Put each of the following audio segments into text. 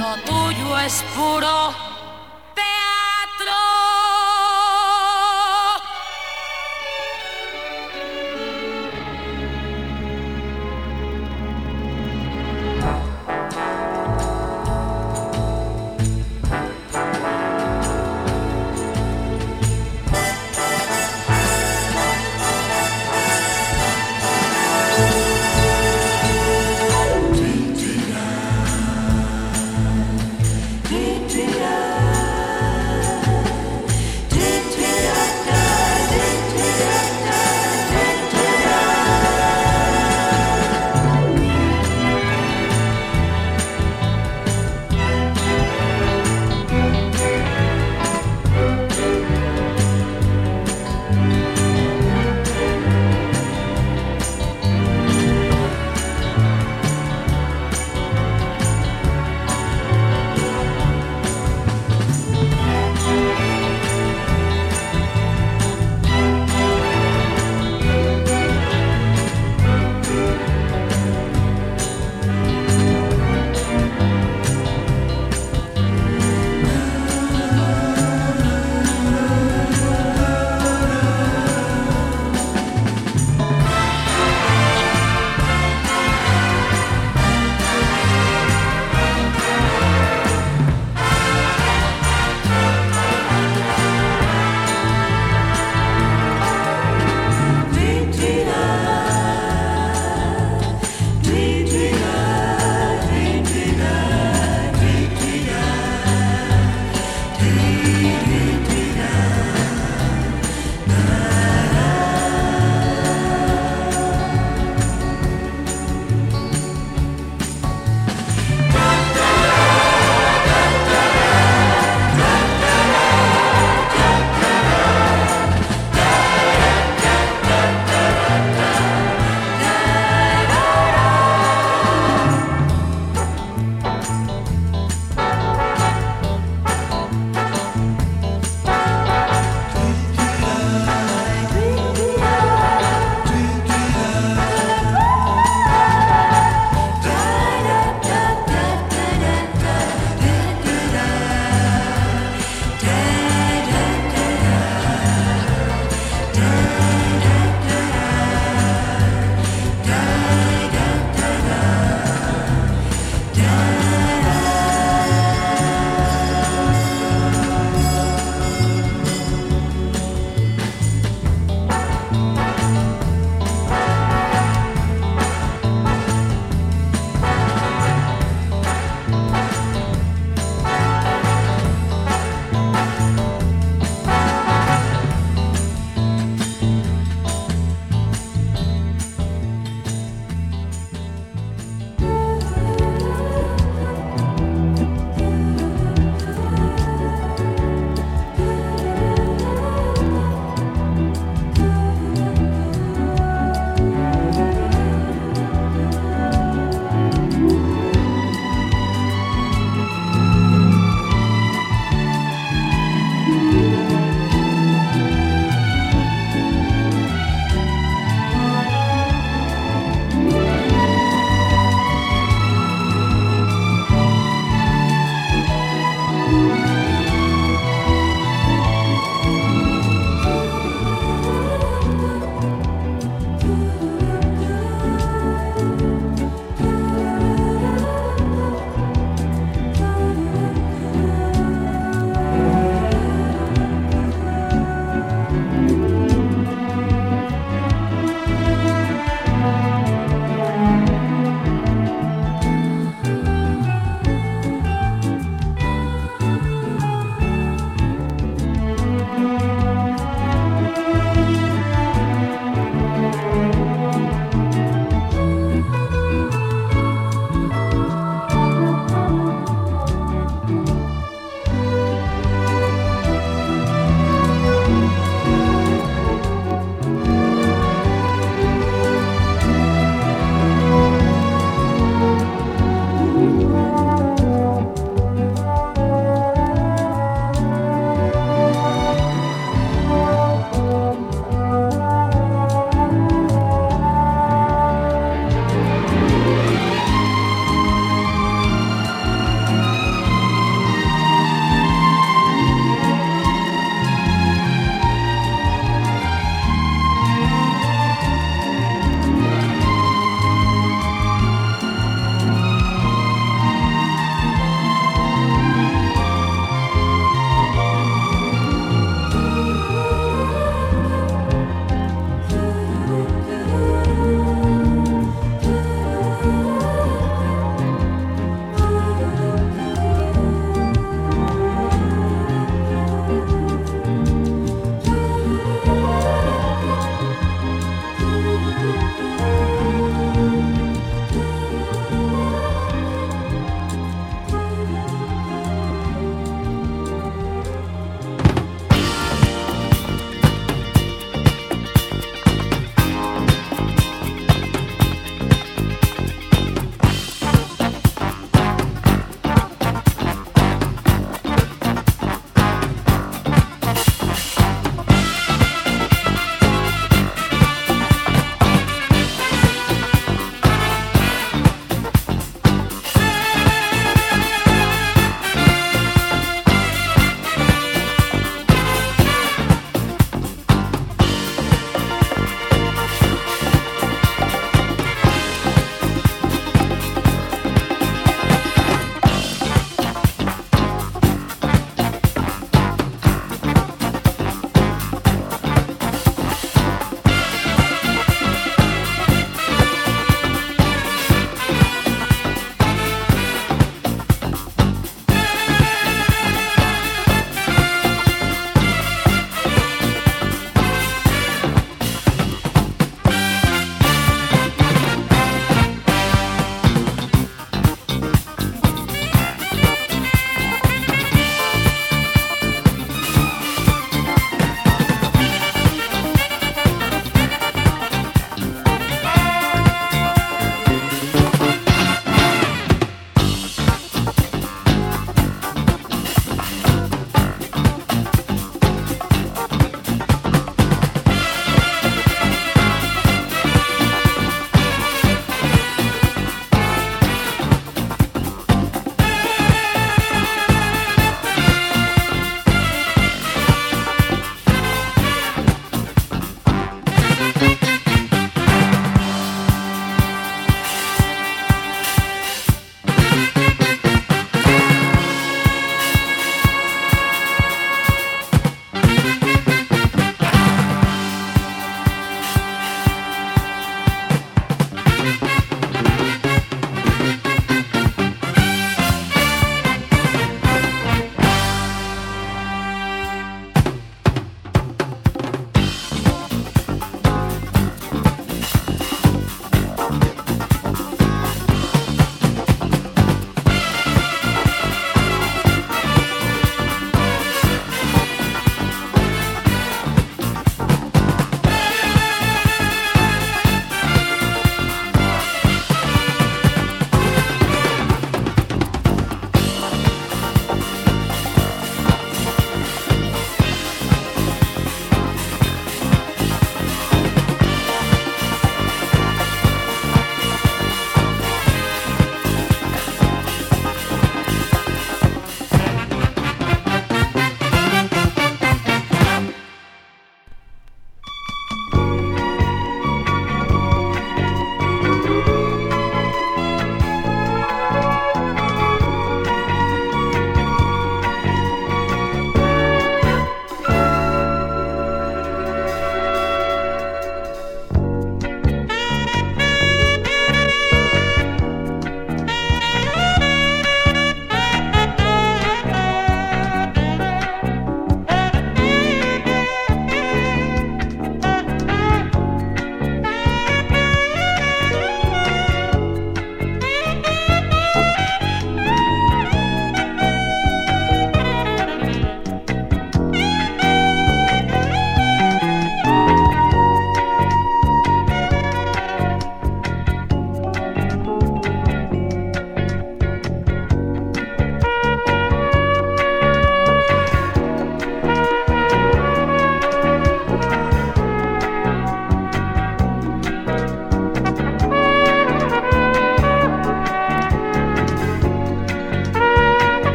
lo tuyo es puro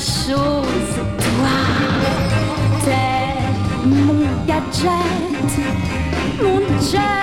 chose, toi. T'es mon gadget, mon jet.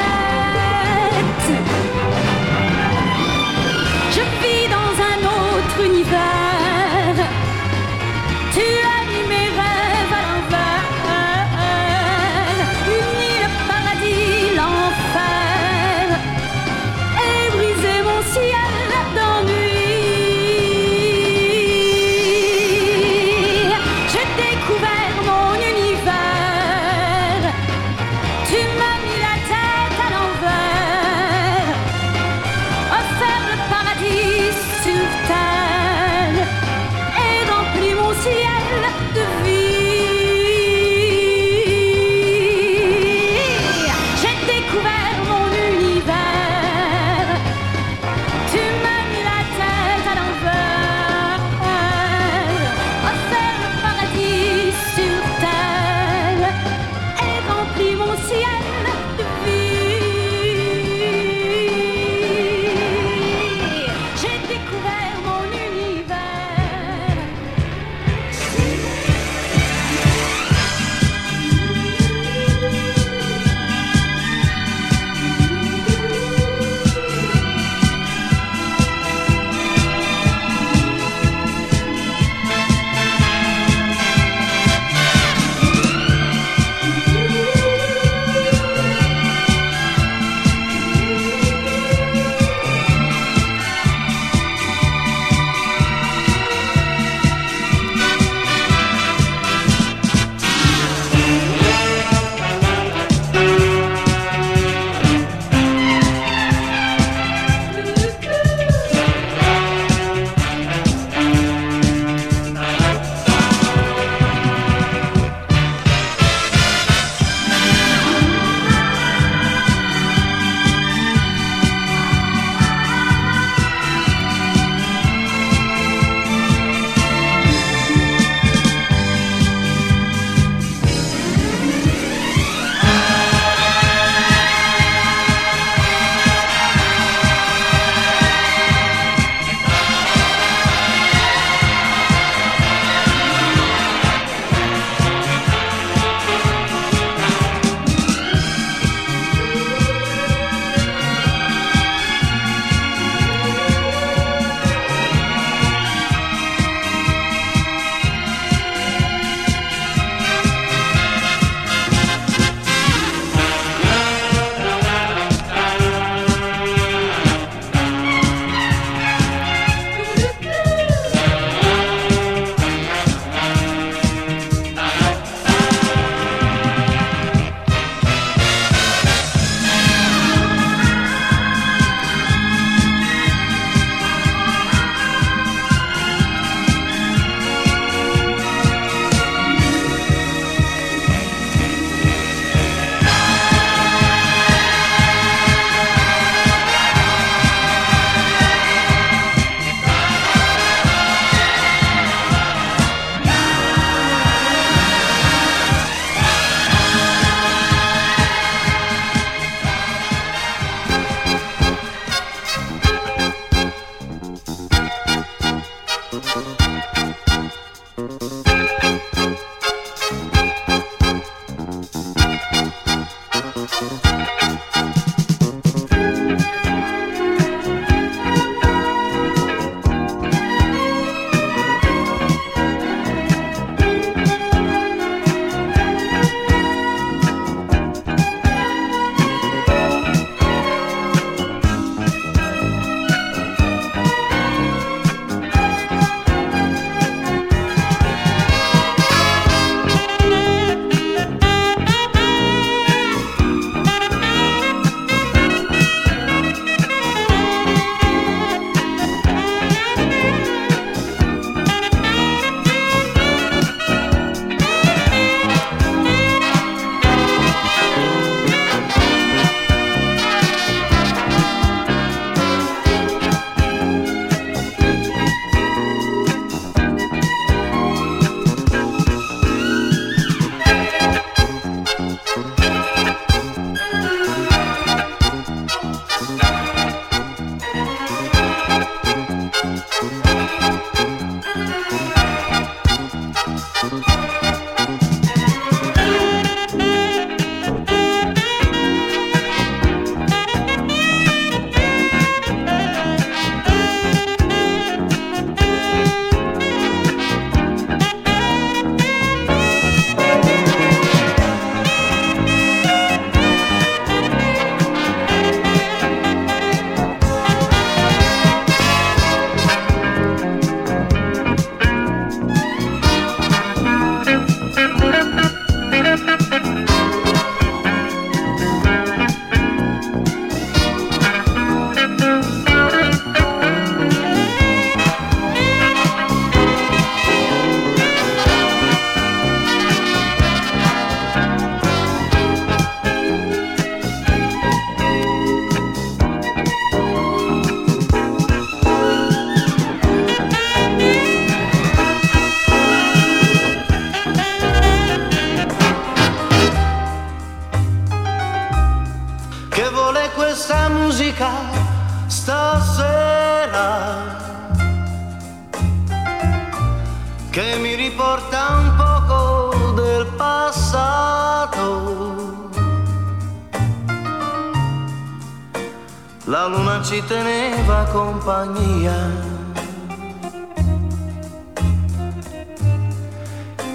compagnia.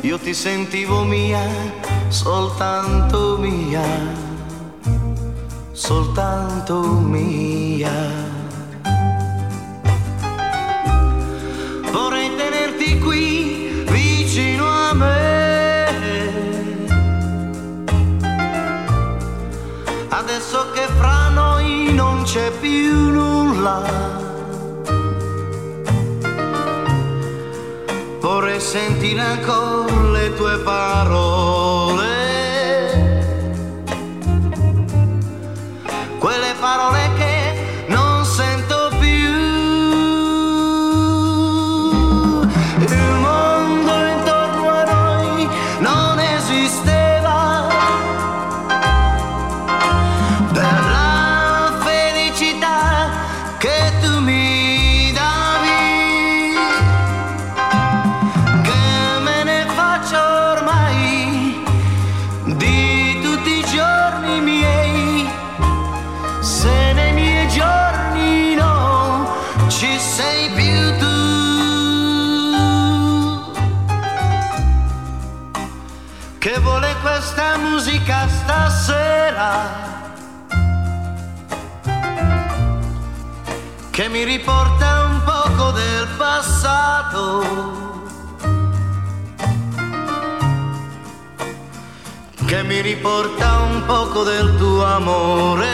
Io ti sentivo mia, soltanto mia, soltanto mia. c'è più nulla. Vorrei sentire ancora le tue parole. Quelle parole che passato. Che mi riporta un poco del tuo amore.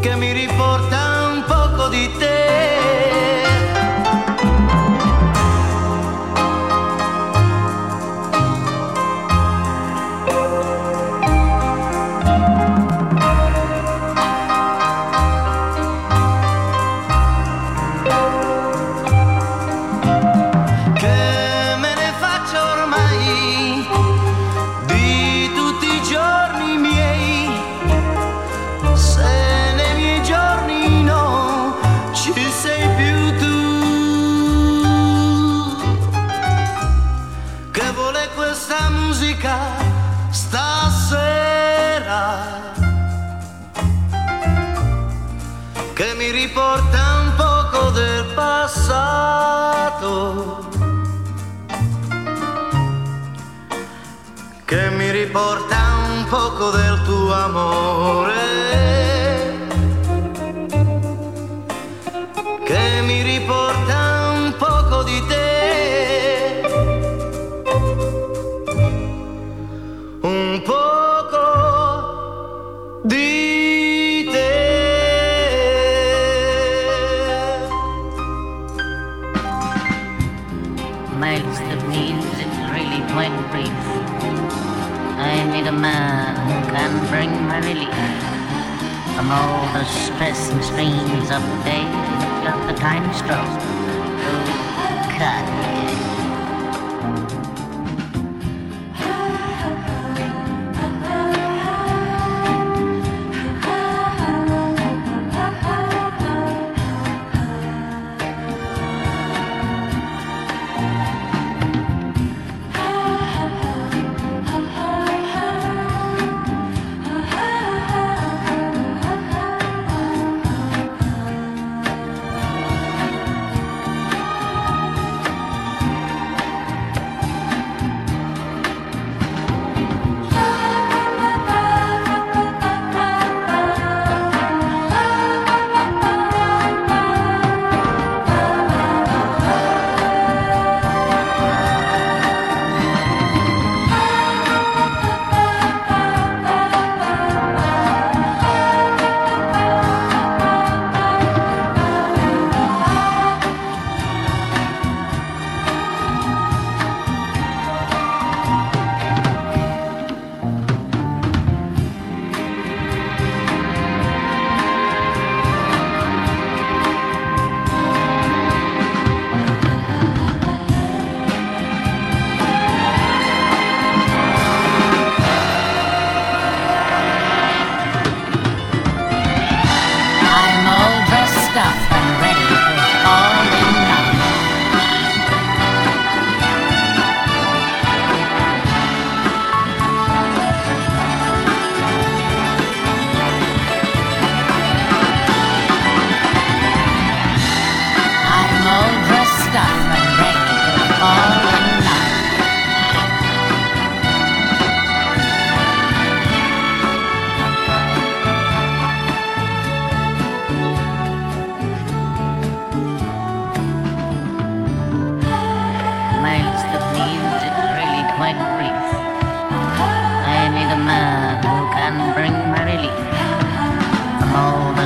Che mi riporta un poco di te.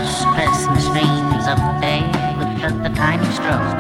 Christmas dreams of day, look at the time stroke.